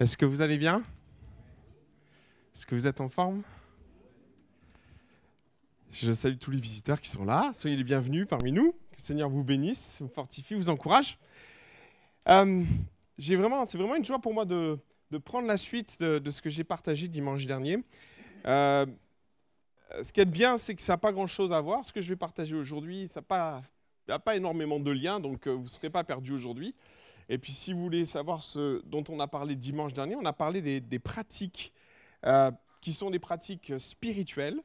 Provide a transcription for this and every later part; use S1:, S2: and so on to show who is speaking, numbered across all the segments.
S1: Est-ce que vous allez bien? Est-ce que vous êtes en forme? Je salue tous les visiteurs qui sont là. Soyez les bienvenus parmi nous. Que le Seigneur vous bénisse, vous fortifie, vous encourage. Euh, vraiment, c'est vraiment une joie pour moi de, prendre la suite de, ce que j'ai partagé dimanche dernier. Euh, ce qui est bien, c'est que ça n'a pas grand-chose à voir. Ce que je vais partager aujourd'hui, ça n'a pas, a pas énormément de liens, donc euh, vous ne serez pas perdus aujourd'hui. Et puis si vous voulez savoir ce dont on a parlé dimanche dernier, on a parlé des, pratiques euh, qui sont des pratiques spirituelles,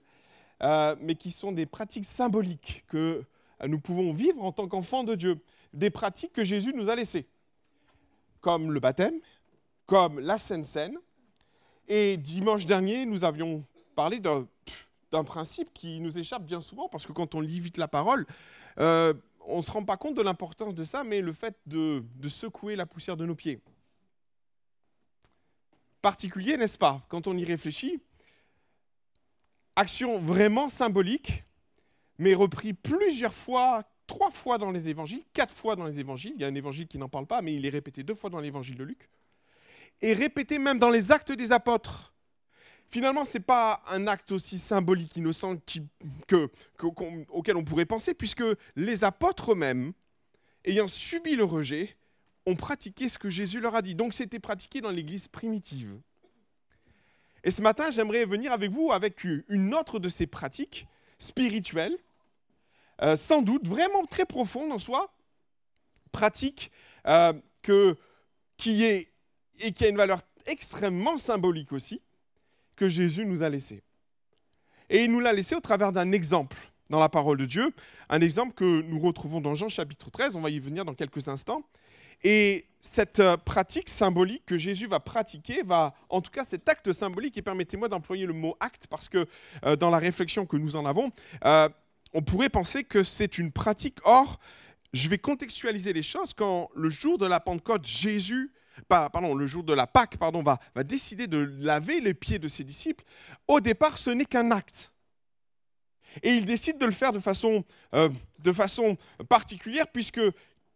S1: euh, mais qui sont des pratiques symboliques que euh, nous pouvons vivre en tant qu'enfants de Dieu. Des pratiques que Jésus nous a laissées, comme le baptême, comme la Sainte Seine. Et dimanche dernier, nous avions parlé d'un principe qui nous échappe bien souvent, parce que quand on lit vite la parole, on ne se rend pas compte de l'importance de ça, mais le fait de, de secouer la poussière de nos pieds. Particulier, n'est-ce pas, quand on y réfléchit Action vraiment symbolique, mais repris plusieurs fois, trois fois dans les évangiles, quatre fois dans les évangiles. Il y a un évangile qui n'en parle pas, mais il est répété deux fois dans l'évangile de Luc. Et répété même dans les actes des apôtres. Finalement, ce n'est pas un acte aussi symbolique, innocent auquel on pourrait penser, puisque les apôtres eux-mêmes, ayant subi le rejet, ont pratiqué ce que Jésus leur a dit. Donc c'était pratiqué dans l'Église primitive. Et ce matin, j'aimerais venir avec vous avec une autre de ces pratiques spirituelles, euh, sans doute vraiment très profonde en soi, pratique euh, qui est et qui a une valeur extrêmement symbolique aussi, que Jésus nous a laissé. Et il nous l'a laissé au travers d'un exemple dans la parole de Dieu, un exemple que nous retrouvons dans Jean chapitre 13, on va y venir dans quelques instants. Et cette euh, pratique symbolique que Jésus va pratiquer, va, en tout cas cet acte symbolique, et permettez-moi d'employer le mot acte parce que euh, dans la réflexion que nous en avons, euh, on pourrait penser que c'est une pratique. Or, je vais contextualiser les choses quand le jour de la Pentecôte, Jésus, pardon, le jour de la Pâque, pardon, va, va décider de laver les pieds de ses disciples. Au départ, ce n'est qu'un acte. Et il décide de le faire de façon, euh, de façon particulière, puisque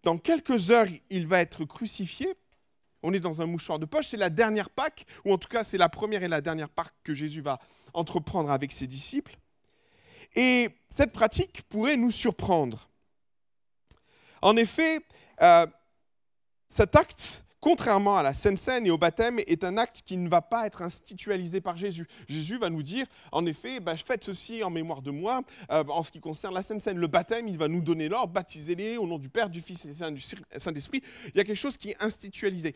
S1: dans quelques heures, il va être crucifié. On est dans un mouchoir de poche, c'est la dernière Pâque, ou en tout cas c'est la première et la dernière Pâque que Jésus va entreprendre avec ses disciples. Et cette pratique pourrait nous surprendre. En effet, euh, cet acte, contrairement à la Sainte Seine et au baptême, est un acte qui ne va pas être institutionnalisé par Jésus. Jésus va nous dire, en effet, bah, faites ceci en mémoire de moi. Euh, en ce qui concerne la Sainte Seine, le baptême, il va nous donner l'ordre, baptisez-les au nom du Père, du Fils et du Saint- du Saint-Esprit. Il y a quelque chose qui est institutionnalisé.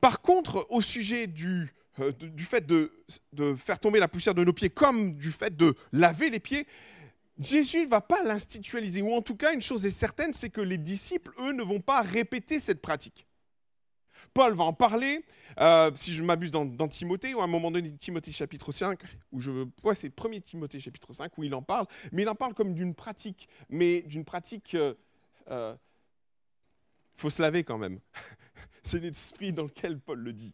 S1: Par contre, au sujet du, euh, du fait de, de faire tomber la poussière de nos pieds, comme du fait de laver les pieds, Jésus ne va pas l'institutionnaliser. Ou en tout cas, une chose est certaine, c'est que les disciples, eux, ne vont pas répéter cette pratique. Paul va en parler, euh, si je m'abuse dans, Timothée, ou à un moment donné, Timothée chapitre 5, où je, ouais, c'est 1 Timothée chapitre 5, où il en parle, mais il en parle comme d'une pratique, mais d'une pratique, euh, euh, faut se laver quand même. c'est l'esprit dans lequel Paul le dit.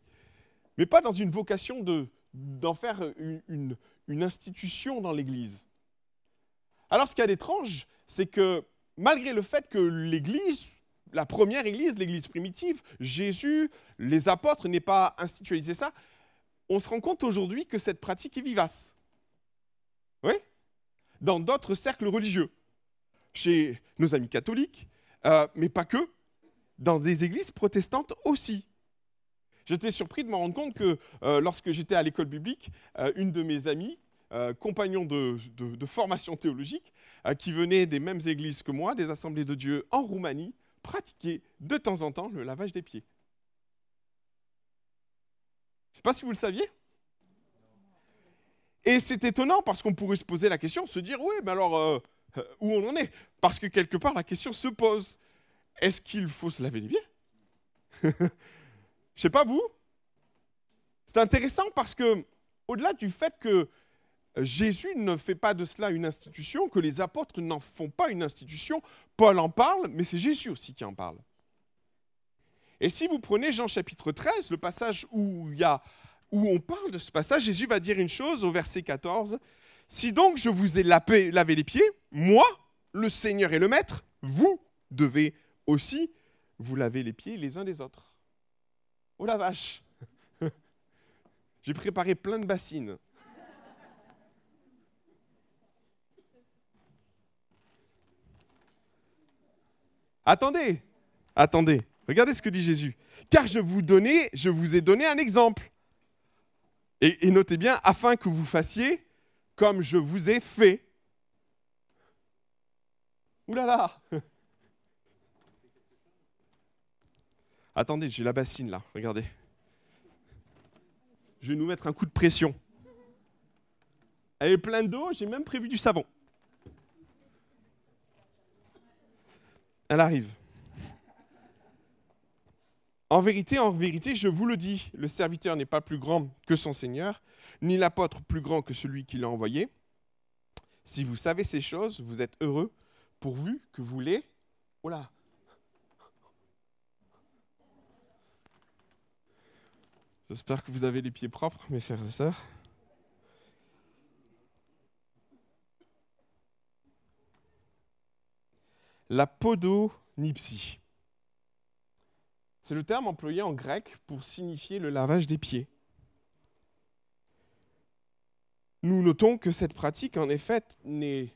S1: Mais pas dans une vocation de, d'en faire une, une- une institution dans l'Église. Alors ce qu'il y a d'étrange, c'est que malgré le fait que l'Église, la première Église, l'Église primitive, Jésus, les apôtres n'aient pas institutionnalisé ça, on se rend compte aujourd'hui que cette pratique est vivace. Oui Dans d'autres cercles religieux, chez nos amis catholiques, euh, mais pas que, dans des églises protestantes aussi. J'étais surpris de me rendre compte que euh, lorsque j'étais à l'école biblique, euh, une de mes amies, compagnon de, de- formation théologique, qui venait des mêmes églises que moi, des assemblées de Dieu en Roumanie, pratiquait de temps en temps le lavage des pieds. Je ne sais pas si vous le saviez. Et c'est étonnant parce qu'on pourrait se poser la question, se dire, oui, mais alors, euh, euh, où on en est? Parce que quelque part, la question se pose. Est-ce qu'il faut se laver les pieds? Je sais pas vous. C'est intéressant parce que, au-delà du fait que Jésus ne fait pas de cela une institution, que les apôtres n'en font pas une institution, Paul en parle, mais c'est Jésus aussi qui en parle. Et si vous prenez Jean chapitre 13, le passage où, il y a, où on parle de ce passage, Jésus va dire une chose au verset 14. Si donc je vous ai lavé les pieds, moi, le Seigneur et le Maître, vous devez aussi vous laver les pieds les uns des autres. Oh la vache J'ai préparé plein de bassines. Attendez, attendez, regardez ce que dit Jésus. Car je vous donnais, je vous ai donné un exemple. Et, notez bien, afin que vous fassiez comme je vous ai fait. Ouh là là Attendez, j'ai la bassine là, regardez. Je vais nous mettre un coup de pression. Elle est pleine d'eau, j'ai même prévu du savon. Elle arrive. En vérité, en vérité, je vous le dis, le serviteur n'est pas plus grand que son Seigneur, ni l'apôtre plus grand que celui qui l'a envoyé. Si vous savez ces choses, vous êtes heureux, pourvu que vous les... Oh là J'espère que vous avez les pieds propres, mes frères et sœurs. La podonipsie. C'est le terme employé en grec pour signifier le lavage des pieds. Nous notons que cette pratique, en effet, n'est,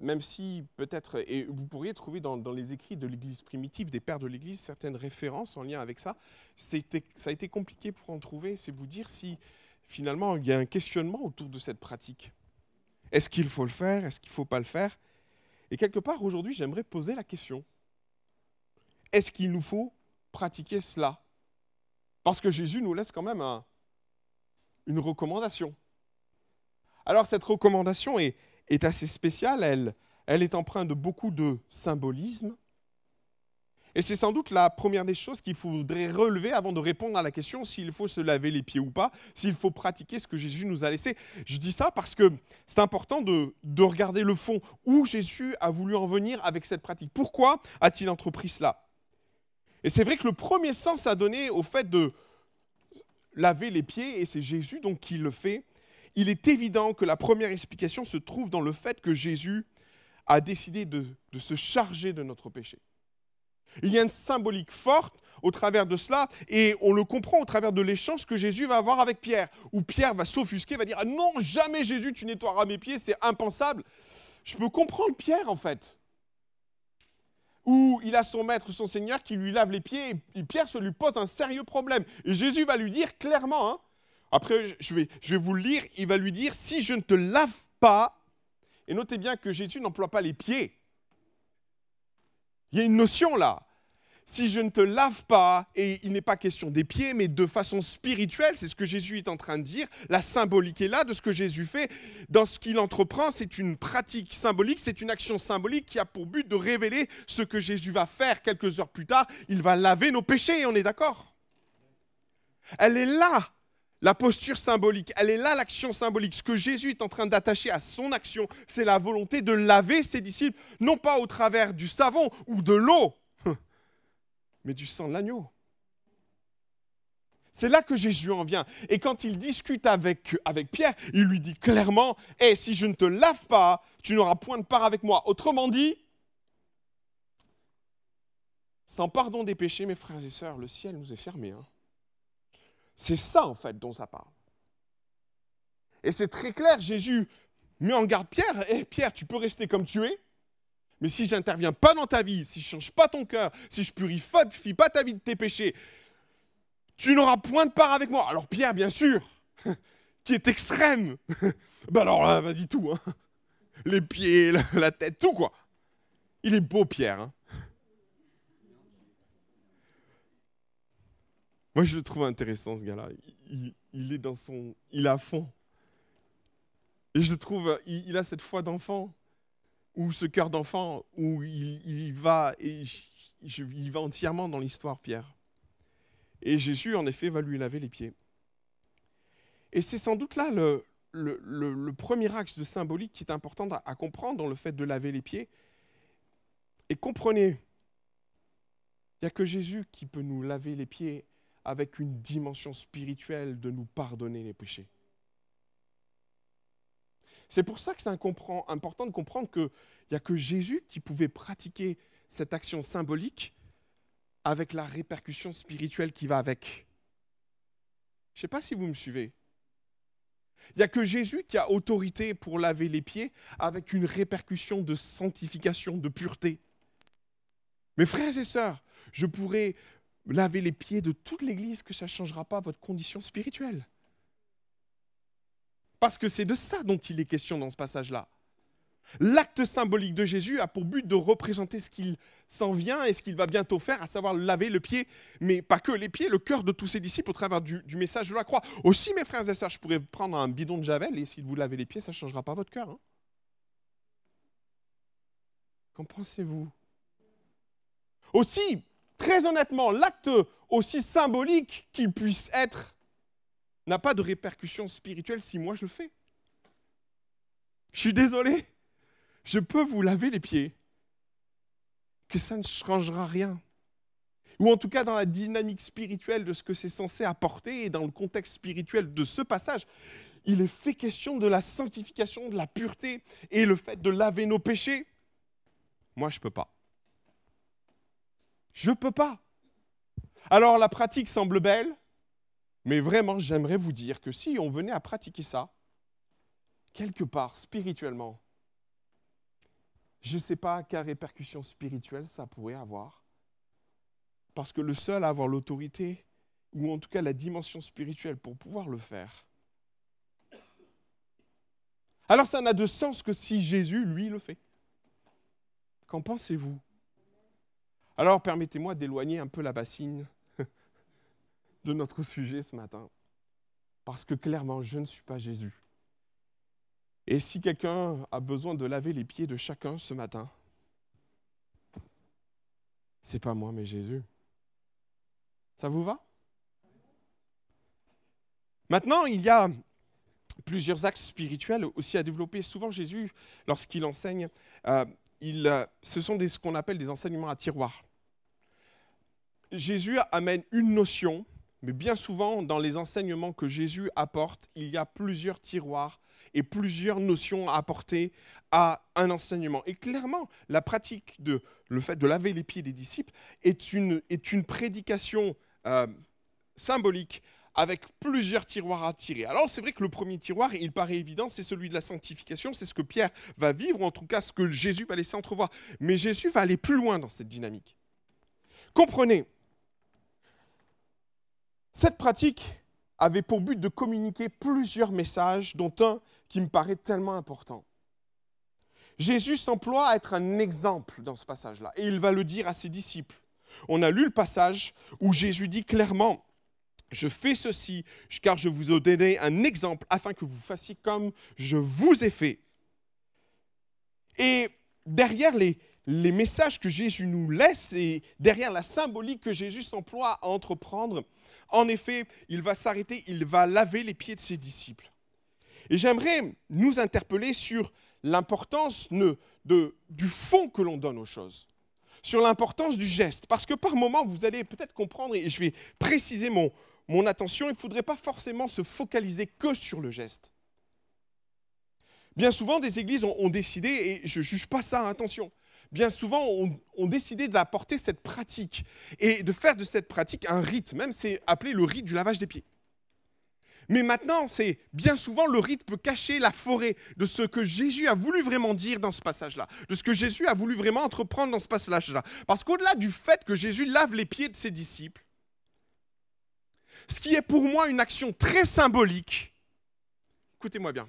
S1: même si peut-être, et vous pourriez trouver dans, les écrits de l'Église primitive, des pères de l'Église, certaines références en lien avec ça, ça a été compliqué pour en trouver, c'est vous dire si finalement il y a un questionnement autour de cette pratique. Est-ce qu'il faut le faire? Est-ce qu'il ne faut pas le faire? Et quelque part, aujourd'hui, j'aimerais poser la question. Est-ce qu'il nous faut pratiquer cela? Parce que Jésus nous laisse quand même une recommandation. Alors cette recommandation est, assez spéciale, elle est empreinte de beaucoup de symbolisme. Et c'est sans doute la première des choses qu'il faudrait relever avant de répondre à la question s'il faut se laver les pieds ou pas, s'il faut pratiquer ce que Jésus nous a laissé. Je dis ça parce que c'est important de, de regarder le fond, où Jésus a voulu en venir avec cette pratique. Pourquoi a-t-il entrepris cela? Et c'est vrai que le premier sens à donner au fait de laver les pieds, et c'est Jésus donc qui le fait, il est évident que la première explication se trouve dans le fait que Jésus a décidé de, se charger de notre péché. Il y a une symbolique forte au travers de cela, et on le comprend au travers de l'échange que Jésus va avoir avec Pierre, où Pierre va s'offusquer, va dire Non, jamais Jésus, tu nettoieras mes pieds, c'est impensable. Je peux comprendre Pierre en fait. Où il a son maître, son Seigneur, qui lui lave les pieds, et Pierre se lui pose un sérieux problème. Et Jésus va lui dire clairement hein, après, je vais, je vais vous le lire. Il va lui dire, si je ne te lave pas, et notez bien que Jésus n'emploie pas les pieds. Il y a une notion là. Si je ne te lave pas, et il n'est pas question des pieds, mais de façon spirituelle, c'est ce que Jésus est en train de dire, la symbolique est là de ce que Jésus fait. Dans ce qu'il entreprend, c'est une pratique symbolique, c'est une action symbolique qui a pour but de révéler ce que Jésus va faire quelques heures plus tard. Il va laver nos péchés, on est d'accord? Elle est là, la posture symbolique, elle est là l'action symbolique. Ce que Jésus est en train d'attacher à son action, c'est la volonté de laver ses disciples, non pas au travers du savon ou de l'eau, mais du sang de l'agneau. C'est là que Jésus en vient. Et quand il discute avec, Pierre, il lui dit clairement, Eh, si je ne te lave pas, tu n'auras point de part avec moi. Autrement dit, sans pardon des péchés, mes frères et sœurs, le ciel nous est fermé. Hein. C'est ça, en fait, dont ça parle. Et c'est très clair, Jésus met en garde Pierre. Eh, Pierre, tu peux rester comme tu es, mais si je n'interviens pas dans ta vie, si je ne change pas ton cœur, si je purifie pas ta vie de tes péchés, tu n'auras point de part avec moi. Alors Pierre, bien sûr, qui est extrême. ben alors là, vas-y tout. Hein. Les pieds, la, tête, tout quoi. Il est beau Pierre. Hein. Moi, je le trouve intéressant, ce gars-là. Il, est dans son... Il est à fond. Et je trouve, il, a cette foi d'enfant, ou ce cœur d'enfant, où il, va, entièrement dans l'histoire, Pierre. Et Jésus, en effet, va lui laver les pieds. Et c'est sans doute là le, premier axe de symbolique qui est important à comprendre dans le fait de laver les pieds. Et comprenez, il n'y a que Jésus qui peut nous laver les pieds avec une dimension spirituelle de nous pardonner les péchés. C'est pour ça que c'est important de comprendre qu'il n'y a que Jésus qui pouvait pratiquer cette action symbolique avec la répercussion spirituelle qui va avec. Je ne sais pas si vous me suivez. Il n'y a que Jésus qui a autorité pour laver les pieds avec une répercussion de sanctification, de pureté. Mes frères et sœurs, je pourrais laver les pieds de toute l'Église que ça ne changera pas votre condition spirituelle. Parce que c'est de ça dont il est question dans ce passage-là. L'acte symbolique de Jésus a pour but de représenter ce qu'il s'en vient et ce qu'il va bientôt faire, à savoir laver le pied, mais pas que les pieds, le cœur de tous ses disciples au travers du, message de la croix. Aussi, mes frères et sœurs, je pourrais prendre un bidon de Javel et si vous lavez les pieds, ça ne changera pas votre cœur. Hein. Qu'en pensez-vous? Aussi, très honnêtement, l'acte aussi symbolique qu'il puisse être n'a pas de répercussion spirituelle si moi je le fais. Je suis désolé je peux vous laver les pieds, que ça ne changera rien. Ou en tout cas dans la dynamique spirituelle de ce que c'est censé apporter et dans le contexte spirituel de ce passage, il est fait question de la sanctification, de la pureté et le fait de laver nos péchés. Moi, je ne peux pas. Je ne peux pas. Alors la pratique semble belle, mais vraiment, j'aimerais vous dire que si on venait à pratiquer ça, quelque part, spirituellement, je ne sais pas quelle répercussion spirituelle ça pourrait avoir. Parce que le seul à avoir l'autorité, ou en tout cas la dimension spirituelle pour pouvoir le faire, alors ça n'a de sens que si Jésus, lui, le fait. Qu'en pensez-vous? Alors permettez-moi d'éloigner un peu la bassine de notre sujet ce matin. Parce que clairement, je ne suis pas Jésus. Et si quelqu'un a besoin de laver les pieds de chacun ce matin, c'est pas moi, mais Jésus. Ça vous va? Maintenant, il y a plusieurs axes spirituels aussi à développer. Souvent, Jésus, lorsqu'il enseigne, euh, ce sont ce qu'on appelle des enseignements à tiroir. Jésus amène une notion, mais bien souvent, dans les enseignements que Jésus apporte, il y a plusieurs tiroirs et plusieurs notions à apporter à un enseignement. Et clairement, la pratique de laver les pieds des disciples est une, est une prédication euh, symbolique avec plusieurs tiroirs à tirer. Alors c'est vrai que le premier tiroir, il paraît évident, c'est celui de la sanctification, c'est ce que Pierre va vivre, ou en tout cas ce que Jésus va laisser entrevoir. Mais Jésus va aller plus loin dans cette dynamique. Comprenez, cette pratique avait pour but de communiquer plusieurs messages, dont un qui me paraît tellement important. Jésus s'emploie à être un exemple dans ce passage-là, et il va le dire à ses disciples. On a lu le passage où Jésus dit clairement, je fais ceci car je vous ai donné un exemple afin que vous fassiez comme je vous ai fait. Et derrière les, messages que Jésus nous laisse et derrière la symbolique que Jésus s'emploie à entreprendre, en effet, il va s'arrêter, il va laver les pieds de ses disciples. Et j'aimerais nous interpeller sur l'importance du fond que l'on donne aux choses, sur l'importance du geste. Parce que par moments, vous allez peut-être comprendre, et je vais préciser mon, mon attention, il ne faudrait pas forcément se focaliser que sur le geste. Bien souvent, des églises ont, décidé, et je ne juge pas ça, attention, bien souvent ont, décidé d'apporter cette pratique et de faire de cette pratique un rite, même c'est appelé le rite du lavage des pieds. Mais maintenant, c'est bien souvent le rite peut cacher la forêt de ce que Jésus a voulu vraiment dire dans ce passage-là, de ce que Jésus a voulu vraiment entreprendre dans ce passage-là. Parce qu'au-delà du fait que Jésus lave les pieds de ses disciples, ce qui est pour moi une action très symbolique, écoutez-moi bien,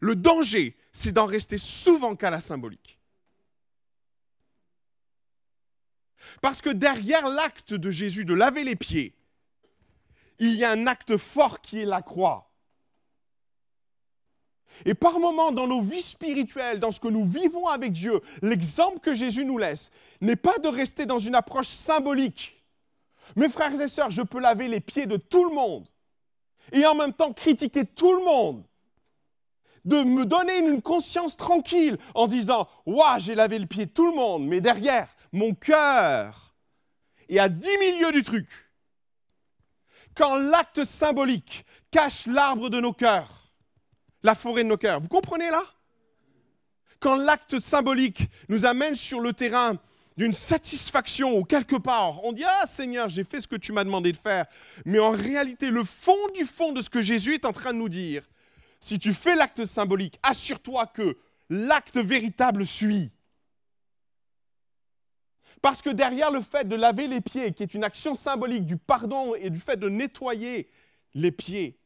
S1: le danger, c'est d'en rester souvent qu'à la symbolique. Parce que derrière l'acte de Jésus de laver les pieds, il y a un acte fort qui est la croix. Et par moments, dans nos vies spirituelles, dans ce que nous vivons avec Dieu, l'exemple que Jésus nous laisse n'est pas de rester dans une approche symbolique. Mes frères et sœurs, je peux laver les pieds de tout le monde et en même temps critiquer tout le monde. De me donner une conscience tranquille en disant Waouh, j'ai lavé le pied de tout le monde, mais derrière, mon cœur est à dix milieux du truc quand l'acte symbolique cache l'arbre de nos cœurs, la forêt de nos cœurs. Vous comprenez là? Quand l'acte symbolique nous amène sur le terrain d'une satisfaction ou quelque part. On dit Ah Seigneur, j'ai fait ce que tu m'as demandé de faire. Mais en réalité, le fond du fond de ce que Jésus est en train de nous dire, si tu fais l'acte symbolique, assure-toi que l'acte véritable suit. Parce que derrière le fait de laver les pieds, qui est une action symbolique du pardon et du fait de nettoyer les pieds,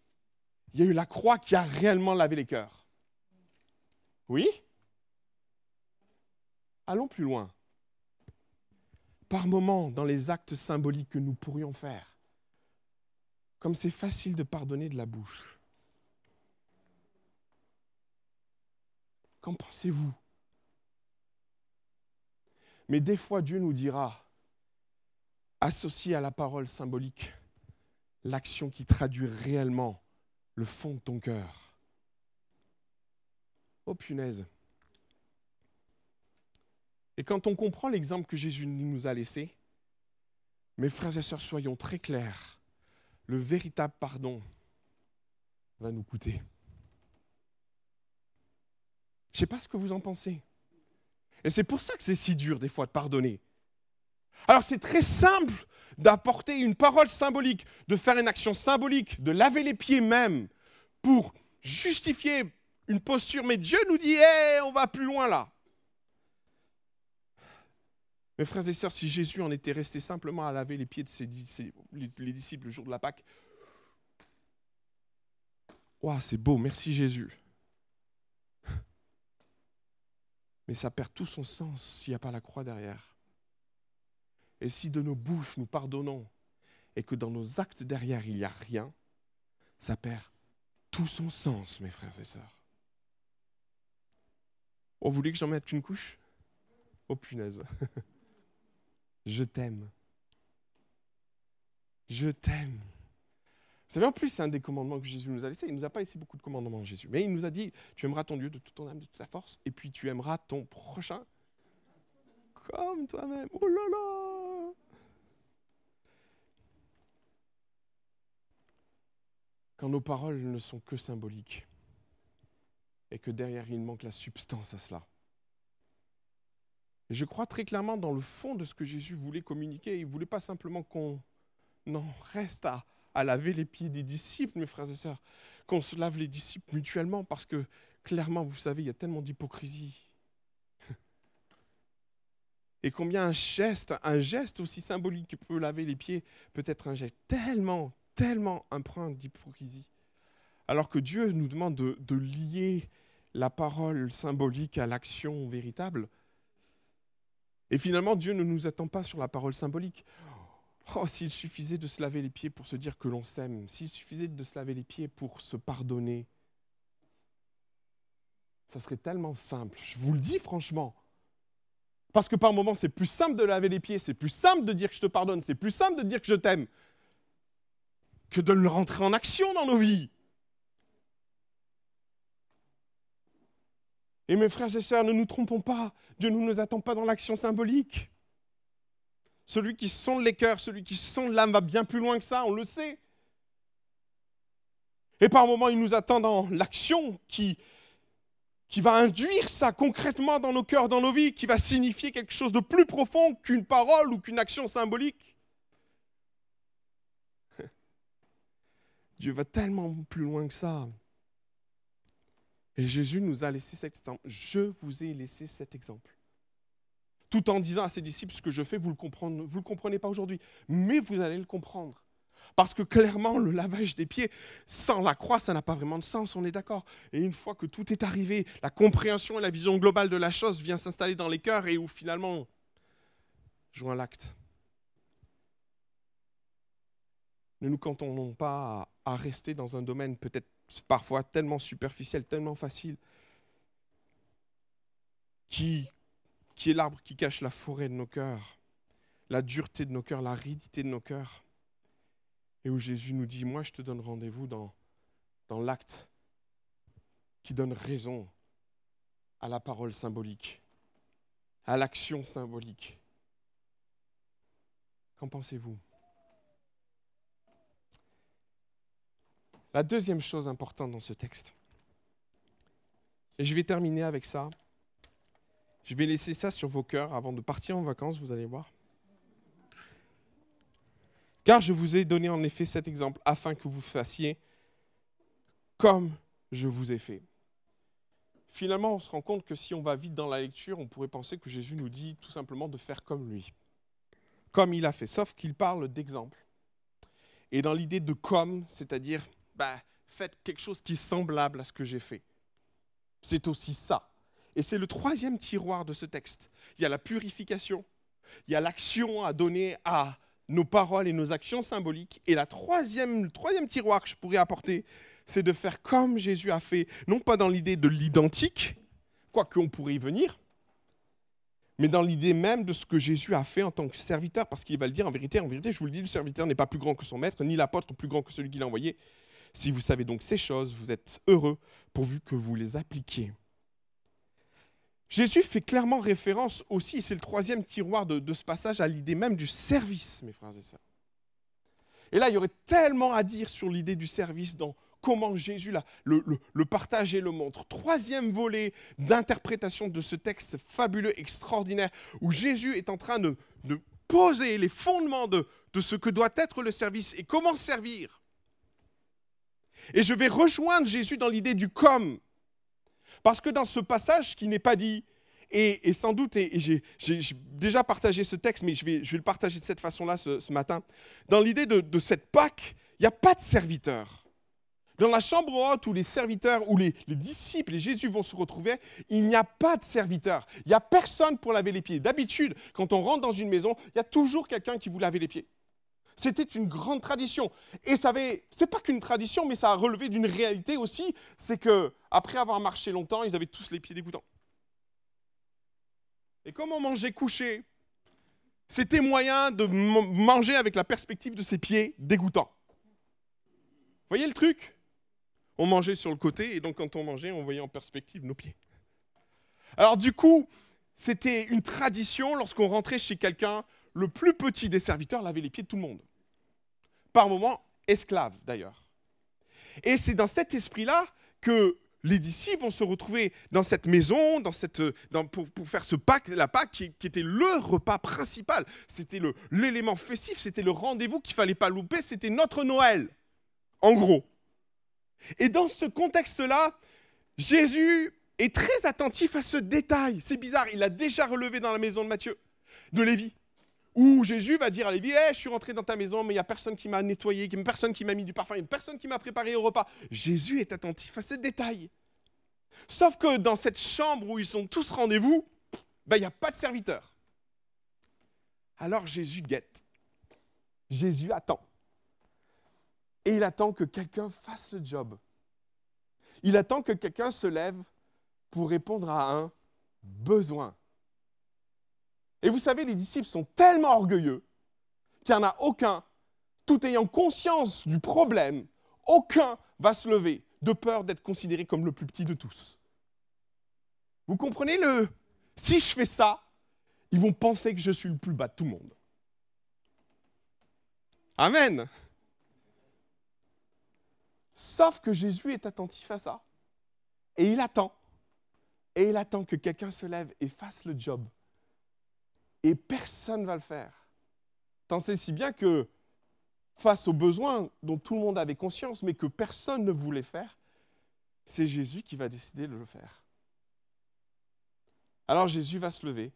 S1: il y a eu la croix qui a réellement lavé les cœurs. Oui? Allons plus loin. Par moments, dans les actes symboliques que nous pourrions faire, comme c'est facile de pardonner de la bouche, qu'en pensez-vous? Mais des fois, Dieu nous dira, associé à la parole symbolique, l'action qui traduit réellement le fond de ton cœur. Oh punaise. Et quand on comprend l'exemple que Jésus nous a laissé, mes frères et sœurs, soyons très clairs, le véritable pardon va nous coûter. Je ne sais pas ce que vous en pensez. Et c'est pour ça que c'est si dur des fois de pardonner. Alors c'est très simple d'apporter une parole symbolique, de faire une action symbolique, de laver les pieds même pour justifier une posture. Mais Dieu nous dit, hé, on va plus loin là. Mes frères et sœurs, si Jésus en était resté simplement à laver les pieds de ses, les disciples le jour de la Pâque, Waouh, c'est beau, merci Jésus. Mais ça perd tout son sens s'il n'y a pas la croix derrière. Et si de nos bouches nous pardonnons et que dans nos actes derrière il n'y a rien, ça perd tout son sens, mes frères et sœurs. Oh, vous voulez que j'en mette une couche? Oh punaise. Je t'aime. Je t'aime. Vous savez, en plus, c'est un des commandements que Jésus nous a laissé. Il ne nous a pas laissé beaucoup de commandements, Jésus. Mais il nous a dit, tu aimeras ton Dieu de toute ton âme, de toute ta force, et puis tu aimeras ton prochain comme toi-même. Oh là là Quand nos paroles ne sont que symboliques, et que derrière il manque la substance à cela, je crois très clairement dans le fond de ce que Jésus voulait communiquer. Il ne voulait pas simplement qu'on en reste à, à, laver les pieds des disciples, mes frères et sœurs, qu'on se lave les disciples mutuellement, parce que clairement, vous savez, il y a tellement d'hypocrisie. Et combien un geste, un geste aussi symbolique que peut laver les pieds, peut être un geste tellement, tellement empreint d'hypocrisie. Alors que Dieu nous demande de, de lier la parole symbolique à l'action véritable, et finalement, Dieu ne nous attend pas sur la parole symbolique. Oh, s'il suffisait de se laver les pieds pour se dire que l'on s'aime, s'il suffisait de se laver les pieds pour se pardonner, ça serait tellement simple. Je vous le dis franchement. Parce que par moments, c'est plus simple de laver les pieds, c'est plus simple de dire que je te pardonne, c'est plus simple de dire que je t'aime, que de le rentrer en action dans nos vies. Et mes frères et sœurs, ne nous trompons pas, Dieu ne nous attend pas dans l'action symbolique. Celui qui sonde les cœurs, celui qui sonde l'âme va bien plus loin que ça, on le sait. Et par moments, il nous attend dans l'action qui, qui va induire ça concrètement dans nos cœurs, dans nos vies, qui va signifier quelque chose de plus profond qu'une parole ou qu'une action symbolique. Dieu va tellement plus loin que ça. Et Jésus nous a laissé cet exemple. Je vous ai laissé cet exemple. Tout en disant à ses disciples, ce que je fais, vous ne le, comprenez pas aujourd'hui, mais vous allez le comprendre. Parce que clairement, le lavage des pieds, sans la croix, ça n'a pas vraiment de sens, on est d'accord. Et une fois que tout est arrivé, la compréhension et la vision globale de la chose vient s'installer dans les cœurs et où finalement, joint l'acte. Ne nous cantonnons pas à rester dans un domaine peut-être parfois tellement superficiel, tellement facile, qui, qui est l'arbre qui cache la forêt de nos cœurs, la dureté de nos cœurs, la ridité de nos cœurs, et où Jésus nous dit, moi je te donne rendez-vous dans, dans l'acte qui donne raison à la parole symbolique, à l'action symbolique. Qu'en pensez-vous? La deuxième chose importante dans ce texte, et je vais terminer avec ça, Je vais laisser ça sur vos cœurs avant de partir en vacances, vous allez voir. Car je vous ai donné en effet cet exemple afin que vous fassiez comme je vous ai fait. Finalement, on se rend compte que si on va vite dans la lecture, on pourrait penser que Jésus nous dit tout simplement de faire comme lui, comme il a fait, sauf qu'il parle d'exemple. Et dans l'idée de comme, c'est-à-dire, bah, faites quelque chose qui est semblable à ce que j'ai fait. C'est aussi ça. Et c'est le troisième tiroir de ce texte. Il y a la purification, il y a l'action à donner à nos paroles et nos actions symboliques. Et la troisième, le troisième tiroir que je pourrais apporter, c'est de faire comme Jésus a fait, non pas dans l'idée de l'identique, quoique on pourrait y venir, mais dans l'idée même de ce que Jésus a fait en tant que serviteur, parce qu'il va le dire en vérité, en vérité, je vous le dis, le serviteur n'est pas plus grand que son maître, ni l'apôtre plus grand que celui qui l'a envoyé. Si vous savez donc ces choses, vous êtes heureux pourvu que vous les appliquiez. Jésus fait clairement référence aussi, c'est le troisième tiroir de, ce passage, à l'idée même du service, mes frères et sœurs. Et là, il y aurait tellement à dire sur l'idée du service dans comment Jésus le, partage et le montre. Troisième volet d'interprétation de ce texte fabuleux, extraordinaire, où Jésus est en train de, poser les fondements de, de ce que doit être le service et comment servir. Et je vais rejoindre Jésus dans l'idée du comme. Parce que dans ce passage qui n'est pas dit, et, sans doute, et, j'ai déjà partagé ce texte, mais je vais, je vais le partager de cette façon-là ce, matin, dans l'idée de, cette Pâque, il n'y a pas de serviteur. Dans la chambre haute où les serviteurs, où les, disciples et Jésus vont se retrouver, il n'y a pas de serviteur. Il n'y a personne pour laver les pieds. D'habitude, quand on rentre dans une maison, il y a toujours quelqu'un qui vous lave les pieds. C'était une grande tradition. Et ça avait, c'est pas qu'une tradition, mais ça a relevé d'une réalité aussi, c'est que après avoir marché longtemps, ils avaient tous les pieds dégoûtants. Et comme on mangeait couché, c'était moyen de manger avec la perspective de ses pieds dégoûtants. Voyez le truc? On mangeait sur le côté, et donc quand on mangeait, on voyait en perspective nos pieds. Alors du coup, c'était une tradition, lorsqu'on rentrait chez quelqu'un, le plus petit des serviteurs lavait les pieds de tout le monde. Par moments, esclave d'ailleurs. Et c'est dans cet esprit-là que les disciples vont se retrouver dans cette maison, pour, faire ce Pâques, la Pâque qui, était le repas principal. C'était l'élément festif, c'était le rendez-vous qu'il fallait pas louper, c'était notre Noël, en gros. Et dans ce contexte-là, Jésus est très attentif à ce détail. C'est bizarre, il l'a déjà relevé dans la maison de Matthieu, de Lévi, où Jésus va dire à Lévi hey, Je suis rentré dans ta maison, mais il n'y a personne qui m'a nettoyé, personne qui m'a mis du parfum, il personne qui m'a préparé au repas. Jésus est attentif à ce détail. Sauf que dans cette chambre où ils sont tous rendez-vous, ben, il n'y a pas de serviteur. Alors Jésus guette. Jésus attend. Et il attend que quelqu'un fasse le job. Il attend que quelqu'un se lève pour répondre à un besoin. Et vous savez, les disciples sont tellement orgueilleux qu'il n'y en a aucun, tout ayant conscience du problème, aucun va se lever de peur d'être considéré comme le plus petit de tous. Vous comprenez le Si je fais ça, ils vont penser que je suis le plus bas de tout le monde. Amen. Sauf que Jésus est attentif à ça. Et il attend. Et il attend que quelqu'un se lève et fasse le job. Et personne ne va le faire. Tant c'est si bien que face aux besoins dont tout le monde avait conscience, mais que personne ne voulait faire, c'est Jésus qui va décider de le faire. Alors Jésus va se lever,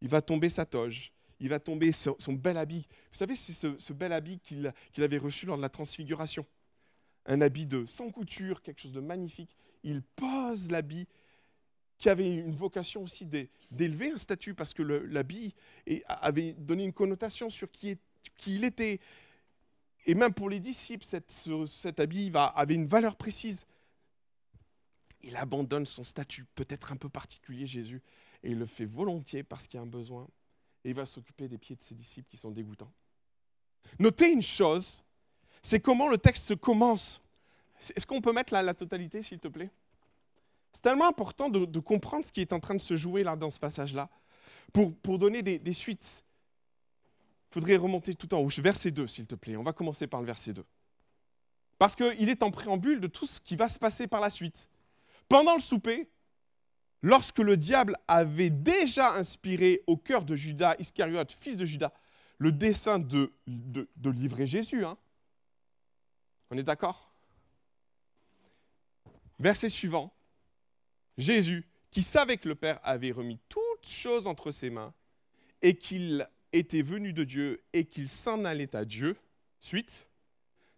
S1: il va tomber sa toge, il va tomber son, bel habit. Vous savez, c'est ce, bel habit qu'il avait reçu lors de la transfiguration un habit de sans couture, quelque chose de magnifique. Il pose l'habit qui avait une vocation aussi d'élever un statut parce que l'habit avait donné une connotation sur qui, il était. Et même pour les disciples, cet habit avait une valeur précise. Il abandonne son statut, peut-être un peu particulier, Jésus, et il le fait volontiers parce qu'il y a un besoin. Et il va s'occuper des pieds de ses disciples qui sont dégoûtants. Notez une chose, c'est comment le texte commence. Est-ce qu'on peut mettre la, totalité, s'il te plaît? C'est tellement important de, comprendre ce qui est en train de se jouer là dans ce passage-là, pour, pour donner des, suites. Il faudrait remonter tout en haut. Verset 2, s'il te plaît. On va commencer par le verset 2. Parce qu'il est en préambule de tout ce qui va se passer par la suite. Pendant le souper, lorsque le diable avait déjà inspiré au cœur de Judas Iscariote, fils de Judas, le dessein de, de, livrer Jésus. Hein. On est d'accord? Verset suivant. Jésus, qui savait que le Père avait remis toutes choses entre ses mains et qu'il était venu de Dieu et qu'il s'en allait à Dieu, suite,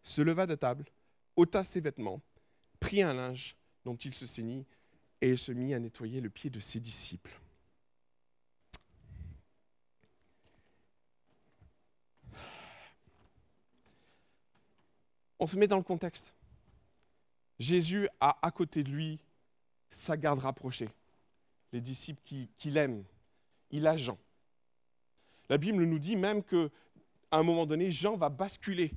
S1: se leva de table, ôta ses vêtements, prit un linge dont il se ceignit et se mit à nettoyer le pied de ses disciples. On se met dans le contexte. Jésus a à côté de lui sa garde rapprochée, les disciples qu'il aime. Il a Jean. La Bible nous dit même qu'à un moment donné, Jean va basculer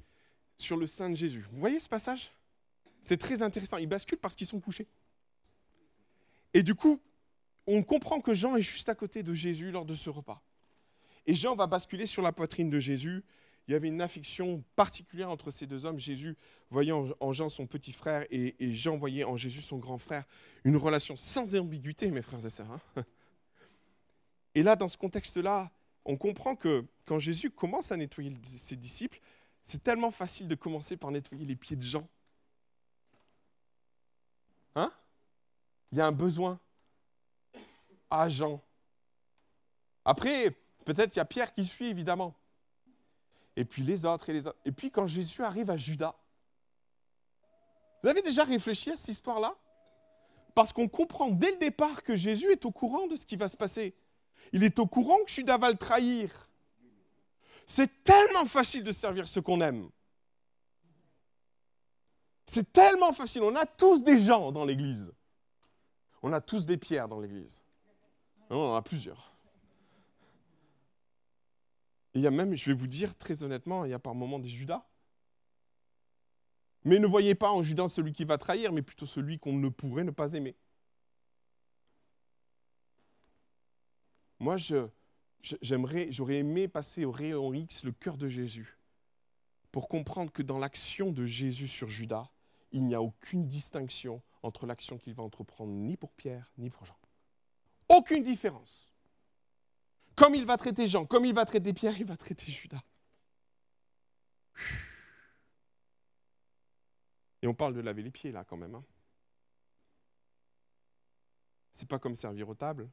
S1: sur le sein de Jésus. Vous voyez ce passage? C'est très intéressant. Il bascule parce qu'ils sont couchés. Et du coup, on comprend que Jean est juste à côté de Jésus lors de ce repas. Et Jean va basculer sur la poitrine de Jésus. Il y avait une affection particulière entre ces deux hommes. Jésus voyant en Jean son petit frère et, Jean voyait en Jésus son grand frère. Une relation sans ambiguïté, mes frères et sœurs. Hein. et là, dans ce contexte-là, on comprend que quand Jésus commence à nettoyer ses disciples, c'est tellement facile de commencer par nettoyer les pieds de Jean. Hein? Il y a un besoin à Jean. Après, peut-être il y a Pierre qui suit, évidemment. Et puis les autres et les autres. Et puis quand Jésus arrive à Judas, vous avez déjà réfléchi à cette histoire-là? Parce qu'on comprend dès le départ que Jésus est au courant de ce qui va se passer. Il est au courant que Judas va le trahir. C'est tellement facile de servir ce qu'on aime. C'est tellement facile. On a tous des gens dans l'Église. On a tous des pierres dans l'Église. On en a plusieurs. Il y a même, je vais vous dire très honnêtement, il y a par moments des Judas. Mais ne voyez pas en Judas celui qui va trahir, mais plutôt celui qu'on ne pourrait ne pas aimer. Moi, j'aimerais, j'aurais aimé passer au rayon X le cœur de Jésus pour comprendre que dans l'action de Jésus sur Judas, il n'y a aucune distinction entre l'action qu'il va entreprendre ni pour Pierre ni pour Jean. Aucune différence. Comme il va traiter Jean, comme il va traiter Pierre, il va traiter Judas. Et on parle de laver les pieds là quand même. Hein. C'est pas comme servir aux tables.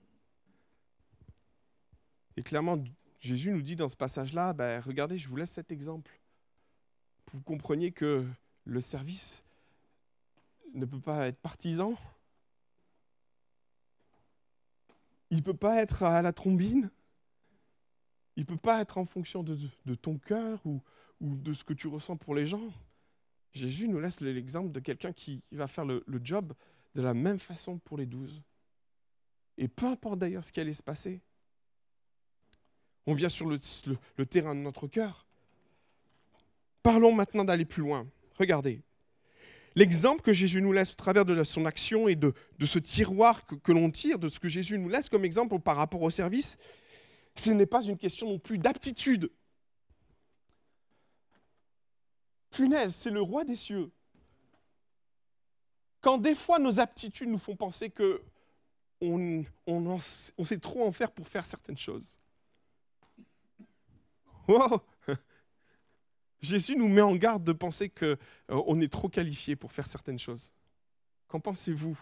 S1: Et clairement, Jésus nous dit dans ce passage-là, ben, regardez, je vous laisse cet exemple. Vous compreniez que le service ne peut pas être partisan. Il ne peut pas être à la trombine. Il ne peut pas être en fonction de, ton cœur ou, de ce que tu ressens pour les gens. Jésus nous laisse l'exemple de quelqu'un qui va faire le, job de la même façon pour les douze. Et peu importe d'ailleurs ce qui allait se passer, on vient sur le, terrain de notre cœur. Parlons maintenant d'aller plus loin. Regardez. L'exemple que Jésus nous laisse au travers de son action et de, ce tiroir que l'on tire, de ce que Jésus nous laisse comme exemple par rapport au service, ce n'est pas une question non plus d'aptitude. Punaise, c'est le roi des cieux. Quand des fois nos aptitudes nous font penser que on, on sait trop en faire pour faire certaines choses. Jésus nous met en garde de penser qu'on euh, est trop qualifié pour faire certaines choses. Qu'en pensez-vous?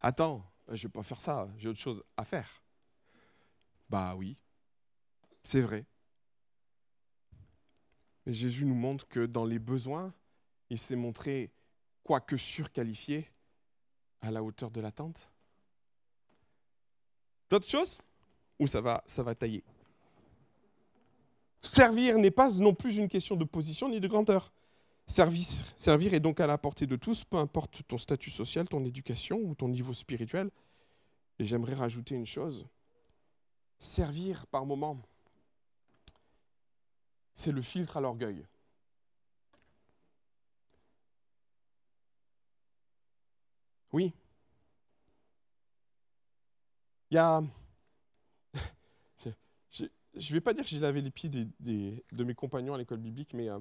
S1: Attends, je ne vais pas faire ça, j'ai autre chose à faire. Bah oui, c'est vrai. Mais Jésus nous montre que dans les besoins, il s'est montré, quoique surqualifié, à la hauteur de l'attente. D'autres choses? Ou ça va, ça tailler? Servir n'est pas non plus une question de position ni de grandeur. Servir est donc à la portée de tous, peu importe ton statut social, ton éducation ou ton niveau spirituel. Et j'aimerais rajouter une chose. Servir par moment, c'est le filtre à l'orgueil. Oui. Il y a je ne vais pas dire que j'ai lavé les pieds de mes compagnons à l'école biblique, mais euh,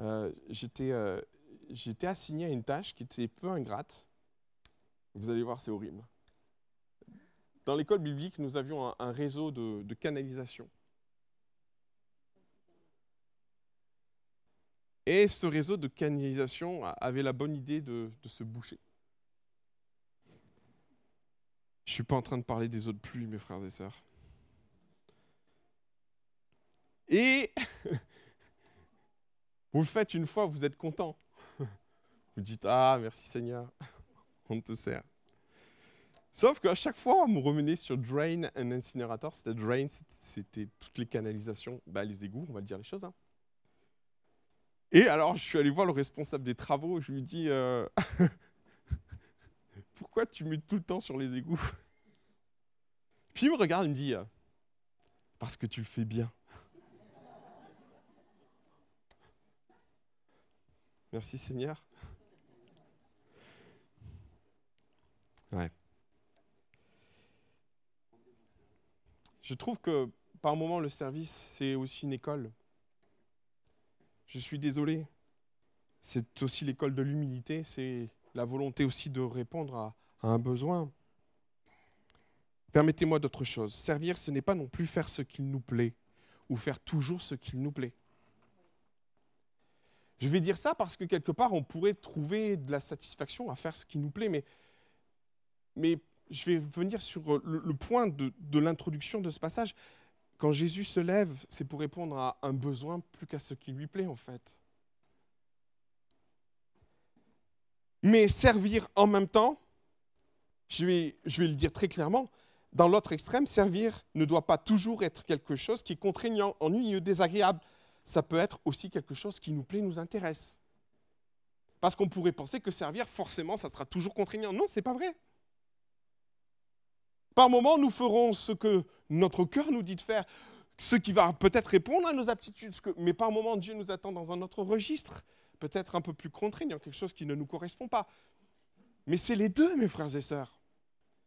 S1: euh, euh, j'étais assigné à une tâche qui était peu ingrate. Vous allez voir, c'est horrible. Dans l'école biblique, nous avions un, réseau de, de canalisation. Et ce réseau de canalisation avait la bonne idée de, de se boucher. Je ne suis pas en train de parler des eaux de pluie, mes frères et sœurs. Et vous le faites une fois, vous êtes content. Vous dites Ah, merci Seigneur, on te sert. Sauf qu'à chaque fois, on me remenait sur Drain and Incinerator. C'était Drain, c'était toutes les canalisations, bah, les égouts, on va dire les choses. Hein. Et alors, je suis allé voir le responsable des travaux, je lui dis euh, Pourquoi tu mets tout le temps sur les égouts? Puis il me regarde, il me dit Parce que tu le fais bien. Merci Seigneur. Ouais. Je trouve que par moment le service, c'est aussi une école. Je suis désolé. C'est aussi l'école de l'humilité, c'est la volonté aussi de répondre à, à un besoin. Permettez-moi d'autre chose. Servir, ce n'est pas non plus faire ce qu'il nous plaît ou faire toujours ce qu'il nous plaît. Je vais dire ça parce que quelque part, on pourrait trouver de la satisfaction à faire ce qui nous plaît, mais, mais je vais venir sur le, le point de, de l'introduction de ce passage. Quand Jésus se lève, c'est pour répondre à un besoin plus qu'à ce qui lui plaît, en fait. Mais servir en même temps, je vais, je vais le dire très clairement, dans l'autre extrême, servir ne doit pas toujours être quelque chose qui est contraignant, ennuyeux, désagréable ça peut être aussi quelque chose qui nous plaît, nous intéresse. Parce qu'on pourrait penser que servir, forcément, ça sera toujours contraignant. Non, c'est pas vrai. Par moments, nous ferons ce que notre cœur nous dit de faire, ce qui va peut-être répondre à nos aptitudes, mais par moments, Dieu nous attend dans un autre registre, peut-être un peu plus contraignant, quelque chose qui ne nous correspond pas. Mais c'est les deux, mes frères et sœurs.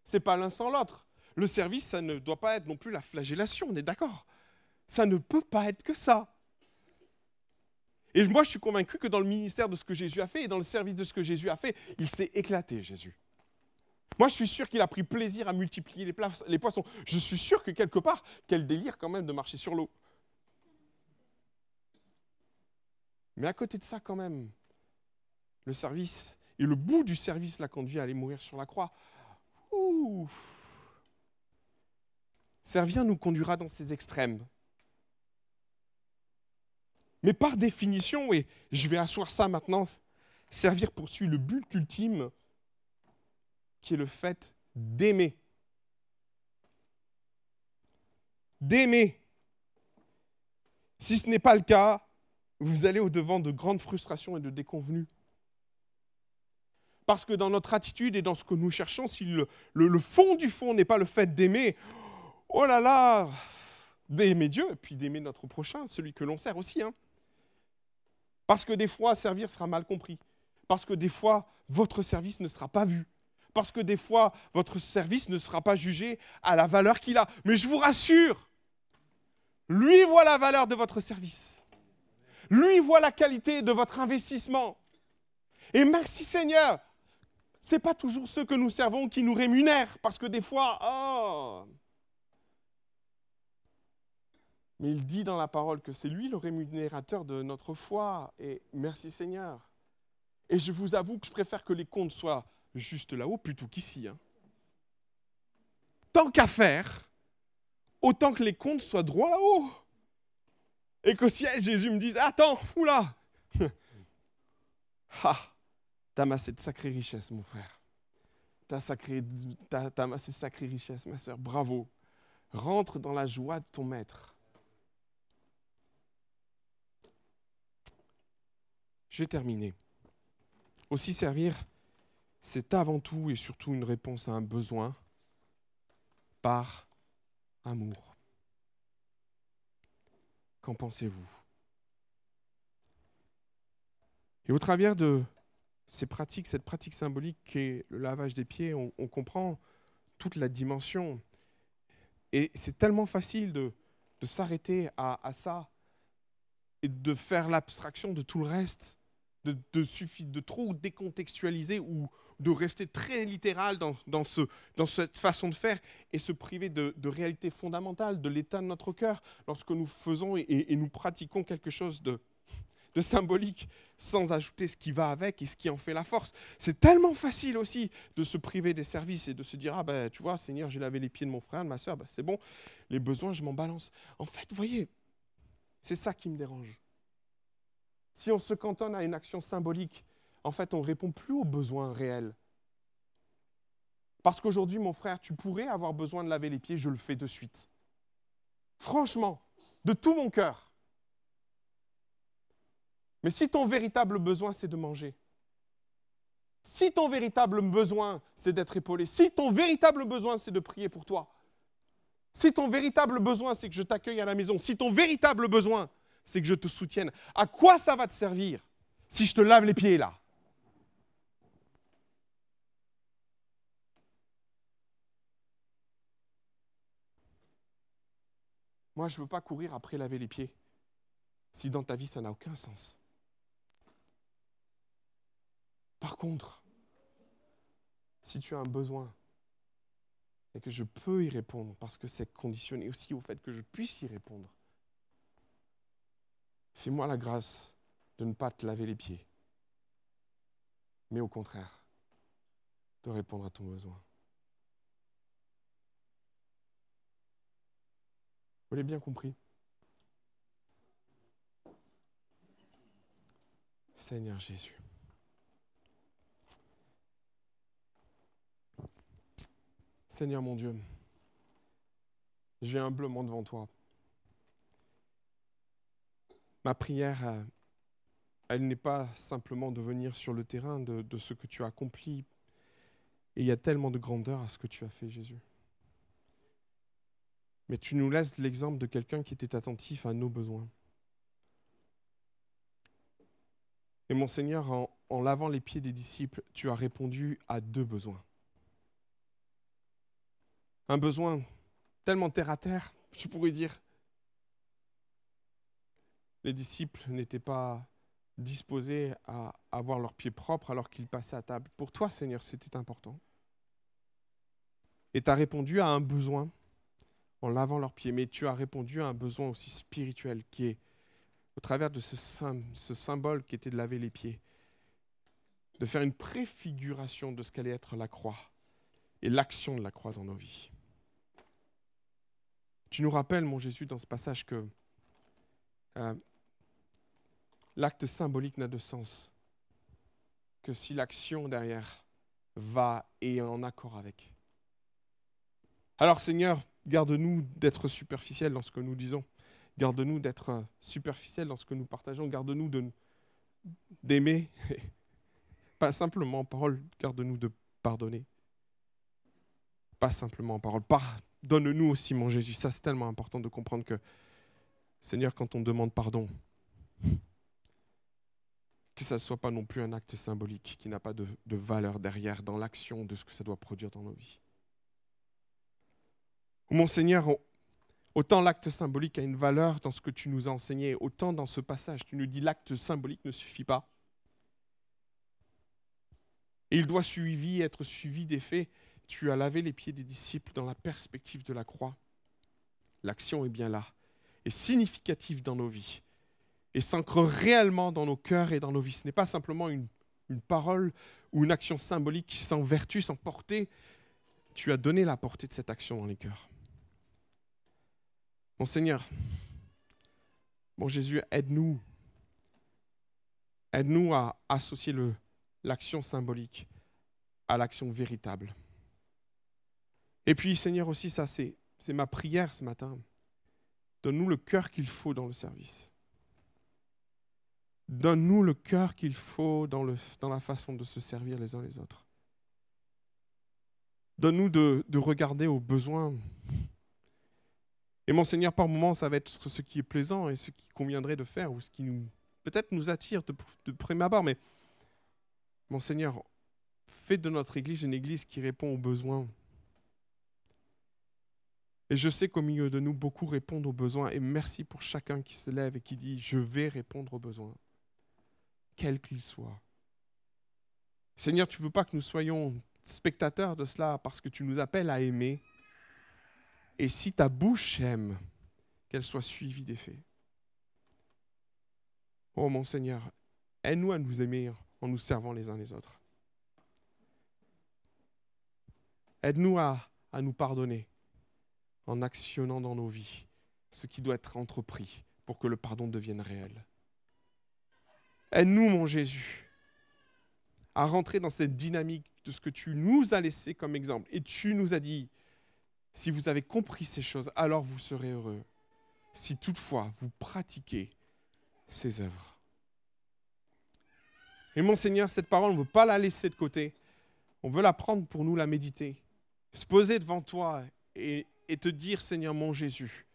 S1: C'est pas l'un sans l'autre. Le service, ça ne doit pas être non plus la flagellation, on est d'accord Ça ne peut pas être que ça. Et moi, je suis convaincu que dans le ministère de ce que Jésus a fait et dans le service de ce que Jésus a fait, il s'est éclaté, Jésus. Moi, je suis sûr qu'il a pris plaisir à multiplier les, poissons. Je suis sûr que quelque part, quel délire quand même de marcher sur l'eau. Mais à côté de ça, quand même, le service, et le bout du service l'a conduit à aller mourir sur la croix. Ouh. Servir nous conduira dans ces extrêmes. Mais par définition, et je vais asseoir ça maintenant, servir poursuit le but ultime qui est le fait d'aimer. D'aimer. Si ce n'est pas le cas, vous allez au-devant de grandes frustrations et de déconvenues. Parce que dans notre attitude et dans ce que nous cherchons, si le, fond du fond n'est pas le fait d'aimer, oh là là, d'aimer Dieu et puis d'aimer notre prochain, celui que l'on sert aussi. Hein. Parce que des fois, servir sera mal compris. Parce que des fois, votre service ne sera pas vu. Parce que des fois, votre service ne sera pas jugé à la valeur qu'il a. Mais je vous rassure, lui voit la valeur de votre service. Lui voit la qualité de votre investissement. Et merci Seigneur, ce n'est pas toujours ceux que nous servons qui nous rémunèrent. Parce que des fois, oh, mais il dit dans la parole que c'est lui le rémunérateur de notre foi. Et merci Seigneur. Et je vous avoue que je préfère que les comptes soient juste là-haut plutôt qu'ici. Hein. Tant qu'à faire, autant que les comptes soient droits là-haut. Et qu'au ciel, Jésus me dise Attends, oula Ah, t'as amassé de sacrées richesses, mon frère. T'as, t'as amassé de sacrées richesses, ma soeur. Bravo. Rentre dans la joie de ton maître. Je vais terminer. Aussi servir, c'est avant tout et surtout une réponse à un besoin par amour. Qu'en pensez-vous? Et au travers de ces pratiques, cette pratique symbolique qui est le lavage des pieds, on, comprend toute la dimension. Et c'est tellement facile de, s'arrêter à, ça et de faire l'abstraction de tout le reste de, de trop décontextualiser ou, de rester très littéral dans, dans, ce, dans cette façon de faire et se priver de, réalité fondamentale, de l'état de notre cœur, lorsque nous faisons et, nous pratiquons quelque chose de, symbolique sans ajouter ce qui va avec et ce qui en fait la force. C'est tellement facile aussi de se priver des services et de se dire Ah ben tu vois, Seigneur, j'ai lavé les pieds de mon frère, de ma soeur, ben, c'est bon, les besoins, je m'en balance. En fait, voyez, c'est ça qui me dérange. Si on se cantonne à une action symbolique, en fait, on ne répond plus aux besoins réels. Parce qu'aujourd'hui, mon frère, tu pourrais avoir besoin de laver les pieds, je le fais de suite. Franchement, de tout mon cœur. Mais si ton véritable besoin, c'est de manger, si ton véritable besoin, c'est d'être épaulé, si ton véritable besoin, c'est de prier pour toi, si ton véritable besoin, c'est que je t'accueille à la maison, si ton véritable besoin, c'est que je te soutienne, à quoi ça va te servir si je te lave les pieds là? Moi, je ne veux pas courir après laver les pieds si dans ta vie ça n'a aucun sens. Par contre, si tu as un besoin et que je peux y répondre parce que c'est conditionné aussi au fait que je puisse y répondre, fais-moi la grâce de ne pas te laver les pieds, mais au contraire, de répondre à ton besoin. Vous l'avez bien compris Seigneur Jésus. Seigneur mon Dieu, je viens humblement devant toi. Ma prière, euh, elle n'est pas simplement de venir sur le terrain de, de ce que tu as accompli. Et il y a tellement de grandeur à ce que tu as fait, Jésus. Mais tu nous laisses l'exemple de quelqu'un qui était attentif à nos besoins. Et mon Seigneur, en, lavant les pieds des disciples, tu as répondu à deux besoins un besoin tellement terre à terre, je pourrais dire. Les disciples n'étaient pas disposés à avoir leurs pieds propres alors qu'ils passaient à table. Pour toi, Seigneur, c'était important. Et tu as répondu à un besoin en lavant leurs pieds, mais tu as répondu à un besoin aussi spirituel qui est, au travers de ce, symbole qui était de laver les pieds, de faire une préfiguration de ce qu'allait être la croix et l'action de la croix dans nos vies. Tu nous rappelles, mon Jésus, dans ce passage que euh, l'acte symbolique n'a de sens que si l'action derrière va et est en accord avec. Alors Seigneur, garde-nous d'être superficiels dans ce que nous disons. Garde-nous d'être superficiels dans ce que nous partageons. Garde-nous d'aimer. Pas simplement en parole, garde-nous de pardonner. Pas simplement en parole. Donne-nous aussi, mon Jésus. Ça, c'est tellement important de comprendre que, Seigneur, quand on demande pardon, que ça ne soit pas non plus un acte symbolique qui n'a pas de, de valeur derrière dans l'action de ce que ça doit produire dans nos vies. Mon Seigneur, autant l'acte symbolique a une valeur dans ce que tu nous as enseigné, autant dans ce passage, tu nous dis l'acte symbolique ne suffit pas. Et il doit suivi, être suivi des faits tu as lavé les pieds des disciples dans la perspective de la croix. L'action est bien là, est significative dans nos vies, et s'ancre réellement dans nos cœurs et dans nos vies. Ce n'est pas simplement une, une parole ou une action symbolique sans vertu, sans portée. Tu as donné la portée de cette action dans les cœurs. Mon Seigneur, mon Jésus, aide-nous. Aide-nous à associer l'action symbolique à l'action véritable. Et puis, Seigneur, aussi, ça, c'est, ma prière ce matin. Donne-nous le cœur qu'il faut dans le service. Donne-nous le cœur qu'il faut dans, la façon de se servir les uns les autres. Donne-nous de regarder aux besoins. Et mon Seigneur, par moments, ça va être ce qui est plaisant et ce qui conviendrait de faire, ou ce qui nous peut-être nous attire de, de prime abord, mais mon Seigneur, fais de notre Église une Église qui répond aux besoins et je sais qu'au milieu de nous, beaucoup répondent aux besoins. Et merci pour chacun qui se lève et qui dit, je vais répondre aux besoins, quels qu'ils soient. Seigneur, tu ne veux pas que nous soyons spectateurs de cela parce que tu nous appelles à aimer. Et si ta bouche aime, qu'elle soit suivie des faits. Oh mon Seigneur, aide-nous à nous aimer en nous servant les uns les autres. Aide-nous à, à nous pardonner en actionnant dans nos vies ce qui doit être entrepris pour que le pardon devienne réel. Aide-nous, mon Jésus, à rentrer dans cette dynamique de ce que tu nous as laissé comme exemple. Et tu nous as dit, si vous avez compris ces choses, alors vous serez heureux. Si toutefois vous pratiquez ces œuvres. Et mon Seigneur, cette parole, on ne veut pas la laisser de côté. On veut la prendre pour nous, la méditer. Se poser devant toi et, et te dire, Seigneur mon Jésus,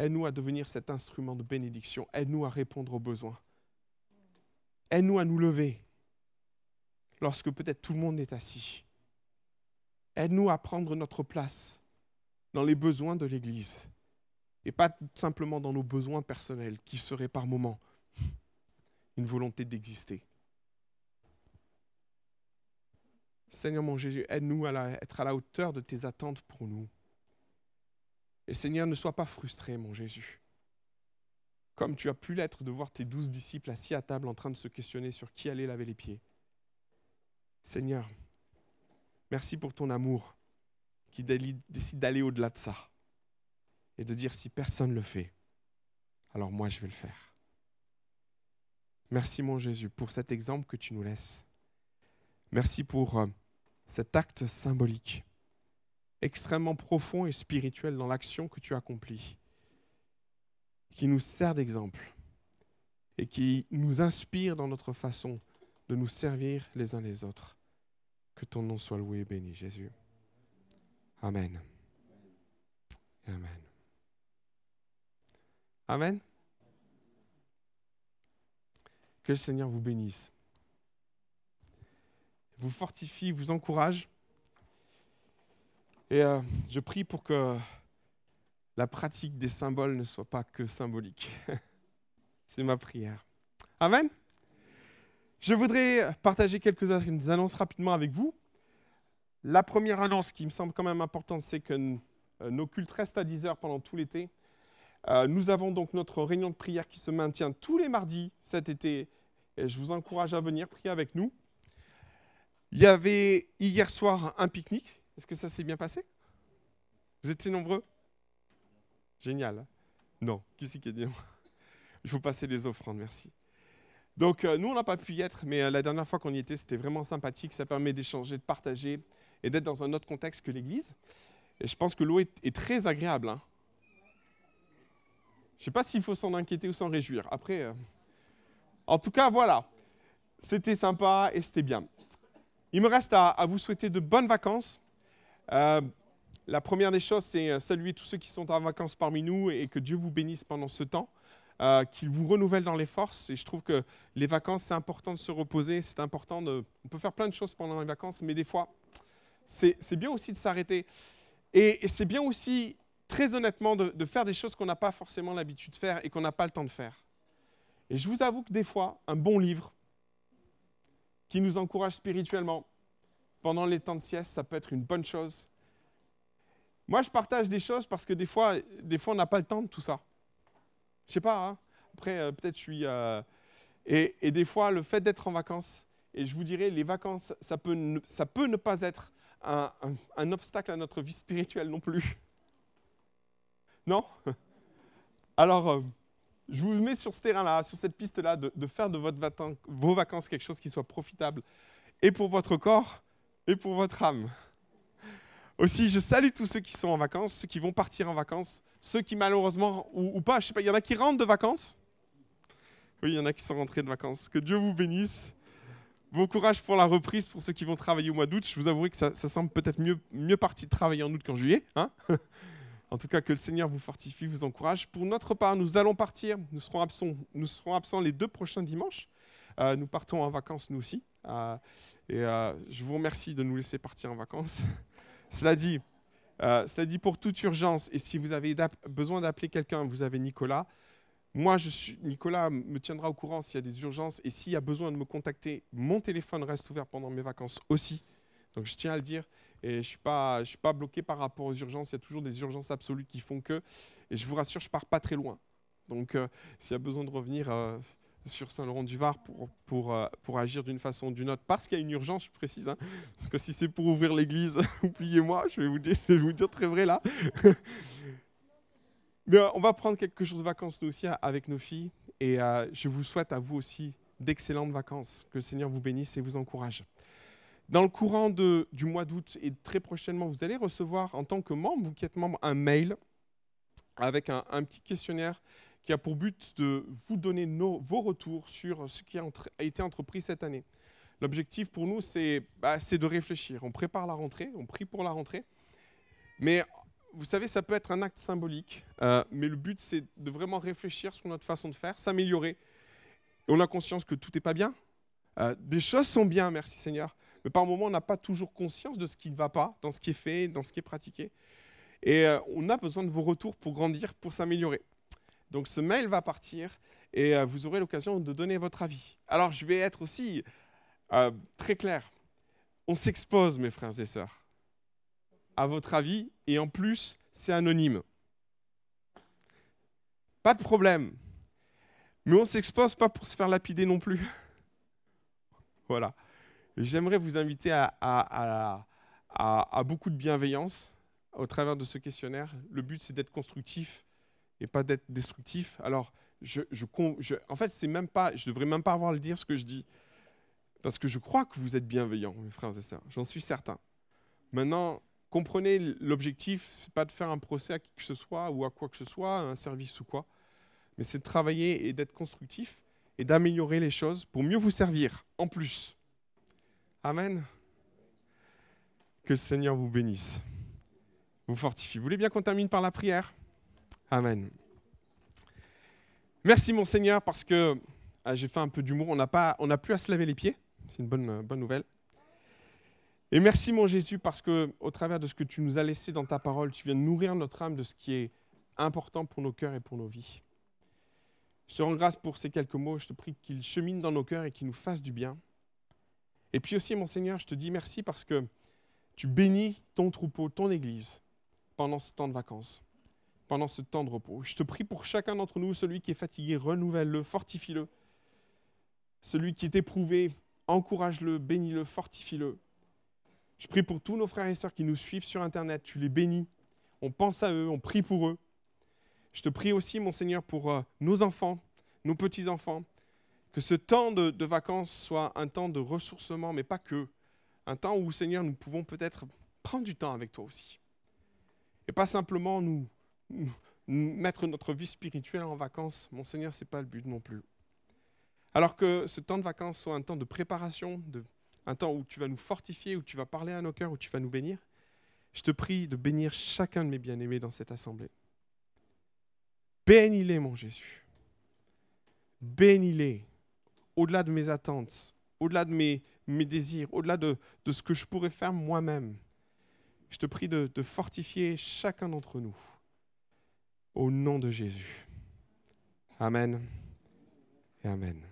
S1: aide-nous à devenir cet instrument de bénédiction. Aide-nous à répondre aux besoins. Aide-nous à nous lever lorsque peut-être tout le monde est assis. Aide-nous à prendre notre place dans les besoins de l'Église et pas simplement dans nos besoins personnels qui seraient par moments une volonté d'exister. Seigneur mon Jésus, aide-nous à être à la hauteur de tes attentes pour nous. Et Seigneur, ne sois pas frustré, mon Jésus. Comme tu as pu l'être de voir tes douze disciples assis à table en train de se questionner sur qui allait laver les pieds. Seigneur, merci pour ton amour qui décide d'aller au-delà de ça et de dire si personne ne le fait, alors moi je vais le faire. Merci mon Jésus pour cet exemple que tu nous laisses. Merci pour euh, cet acte symbolique, extrêmement profond et spirituel dans l'action que tu accomplis, qui nous sert d'exemple et qui nous inspire dans notre façon de nous servir les uns les autres. Que ton nom soit loué et béni, Jésus. Amen. Amen. Amen. Que le Seigneur vous bénisse, vous fortifie, vous encourage. Et euh, je prie pour que la pratique des symboles ne soit pas que symbolique. C'est ma prière. Amen. Je voudrais partager quelques annonces rapidement avec vous. La première annonce qui me semble quand même importante, c'est que euh, nos cultes restent à 10 heures pendant tout l'été. Euh, nous avons donc notre réunion de prière qui se maintient tous les mardis cet été. Je vous encourage à venir prier avec nous. Il y avait hier soir un pique-nique. Est-ce que ça s'est bien passé? Vous étiez nombreux? Génial. Non, qui c'est qui a dit Il faut passer les offrandes, merci. Donc euh, nous, on n'a pas pu y être, mais euh, la dernière fois qu'on y était, c'était vraiment sympathique. Ça permet d'échanger, de partager et d'être dans un autre contexte que l'Église. Et je pense que l'eau est, très agréable. Hein. Je ne sais pas s'il faut s'en inquiéter ou s'en réjouir. Après, euh, en tout cas, voilà. C'était sympa et c'était bien. Il me reste à, à, vous souhaiter de bonnes vacances. la première des choses, c'est saluer tous ceux qui sont en vacances parmi nous et que Dieu vous bénisse pendant ce temps. Euh, qu'il vous renouvelle dans les forces. Et je trouve que les vacances, c'est important de se reposer, c'est important de... On peut faire plein de choses pendant les vacances, mais des fois, c'est bien aussi de s'arrêter. Et, c'est bien aussi, très honnêtement, de, de faire des choses qu'on n'a pas forcément l'habitude de faire et qu'on n'a pas le temps de faire. Et je vous avoue que des fois, un bon livre qui nous encourage spirituellement pendant les temps de sieste, ça peut être une bonne chose. Moi, je partage des choses parce que des fois, des fois on n'a pas le temps de tout ça. Je sais pas, hein. après, euh, peut-être je suis. Euh, et, des fois, le fait d'être en vacances, et je vous dirais, les vacances, ça peut ne, ça peut ne pas être un, un, obstacle à notre vie spirituelle non plus. Non? Alors, euh, je vous mets sur ce terrain-là, sur cette piste-là, de, de, faire de votre vos vacances quelque chose qui soit profitable, et pour votre corps, et pour votre âme. Aussi, je salue tous ceux qui sont en vacances, ceux qui vont partir en vacances. Ceux qui malheureusement, ou, pas, je sais pas, il y en a qui rentrent de vacances. Oui, il y en a qui sont rentrés de vacances. Que Dieu vous bénisse. Bon courage pour la reprise pour ceux qui vont travailler au mois d'août. Je vous avouerai que ça, semble peut-être mieux, mieux parti de travailler en août qu'en juillet. Hein en tout cas, que le Seigneur vous fortifie, vous encourage. Pour notre part, nous allons partir. Nous serons absents, nous serons absents les deux prochains dimanches. Euh, nous partons en vacances, nous aussi. Euh, et euh, je vous remercie de nous laisser partir en vacances. Cela dit, euh, cela dit pour toute urgence, et si vous avez besoin d'appeler quelqu'un, vous avez Nicolas. Moi, je suis, Nicolas me tiendra au courant s'il y a des urgences et s'il y a besoin de me contacter, mon téléphone reste ouvert pendant mes vacances aussi. Donc je tiens à le dire. Et je ne suis, pas, bloqué par rapport aux urgences. Il y a toujours des urgences absolues qui font que. Et je vous rassure, je ne pars pas très loin. Donc euh, s'il y a besoin de revenir euh, sur Saint-Laurent-du-Var pour, pour, euh, pour agir d'une façon ou d'une autre, parce qu'il y a une urgence, je précise. Hein, parce que si c'est pour ouvrir l'église, oubliez-moi, je vais vous dire, je vais vous dire très vrai là. Mais on va prendre quelques jours de vacances nous aussi avec nos filles. Et je vous souhaite à vous aussi d'excellentes vacances. Que le Seigneur vous bénisse et vous encourage. Dans le courant de, du mois d'août et très prochainement, vous allez recevoir en tant que membre, vous qui êtes membre, un mail avec un, petit questionnaire qui a pour but de vous donner vos retours sur ce qui a, été entrepris cette année. L'objectif pour nous, bah, c'est de réfléchir. On prépare la rentrée, on prie pour la rentrée. Mais vous savez, ça peut être un acte symbolique, euh, mais le but, c'est de vraiment réfléchir sur notre façon de faire, s'améliorer. On a conscience que tout n'est pas bien. Euh, des choses sont bien, merci Seigneur mais par moments, on n'a pas toujours conscience de ce qui ne va pas, dans ce qui est fait, dans ce qui est pratiqué. Et euh, on a besoin de vos retours pour grandir, pour s'améliorer. Donc ce mail va partir et euh, vous aurez l'occasion de donner votre avis. Alors je vais être aussi euh, très clair. On s'expose, mes frères et sœurs, à votre avis, et en plus, c'est anonyme. Pas de problème. Mais on ne s'expose pas pour se faire lapider non plus. voilà. J'aimerais vous inviter à, beaucoup de bienveillance au travers de ce questionnaire. Le but, c'est d'être constructif et pas d'être destructif. Alors, en fait, c'est même pas, je devrais même pas avoir à le dire ce que je dis, parce que je crois que vous êtes bienveillants, mes frères et sœurs. J'en suis certain. Maintenant, comprenez l'objectif, c'est pas de faire un procès à qui que ce soit ou à quoi que ce soit, un service ou quoi, mais c'est de travailler et d'être constructif et d'améliorer les choses pour mieux vous servir, en plus. Amen. Que le Seigneur vous bénisse, vous fortifie. Vous voulez bien qu'on termine par la prière? Amen. Merci mon Seigneur parce que ah, j'ai fait un peu d'humour. On n'a pas, on plus à se laver les pieds. C'est une bonne, bonne nouvelle. Et merci mon Jésus parce que au travers de ce que tu nous as laissé dans ta parole, tu viens nourrir notre âme de ce qui est important pour nos cœurs et pour nos vies. Je te rends grâce pour ces quelques mots. Je te prie qu'ils cheminent dans nos cœurs et qu'ils nous fassent du bien. Et puis aussi, mon Seigneur, je te dis merci parce que tu bénis ton troupeau, ton Église, pendant ce temps de vacances, pendant ce temps de repos. Je te prie pour chacun d'entre nous, celui qui est fatigué, renouvelle-le, fortifie-le. Celui qui est éprouvé, encourage-le, bénis-le, fortifie-le. Je prie pour tous nos frères et sœurs qui nous suivent sur Internet, tu les bénis. On pense à eux, on prie pour eux. Je te prie aussi, mon Seigneur, pour euh, nos enfants, nos petits-enfants, que ce temps de, vacances soit un temps de ressourcement, mais pas que. Un temps où, Seigneur, nous pouvons peut-être prendre du temps avec toi aussi. Et pas simplement nous, mettre notre vie spirituelle en vacances. Mon Seigneur, ce n'est pas le but non plus. Alors que ce temps de vacances soit un temps de préparation, un temps où tu vas nous fortifier, où tu vas parler à nos cœurs, où tu vas nous bénir. Je te prie de bénir chacun de mes bien-aimés dans cette assemblée. Bénis-les, mon Jésus. Bénis-les au-delà de mes attentes, au-delà de mes, désirs, au-delà de, ce que je pourrais faire moi-même. Je te prie de fortifier chacun d'entre nous. Au nom de Jésus. Amen et Amen.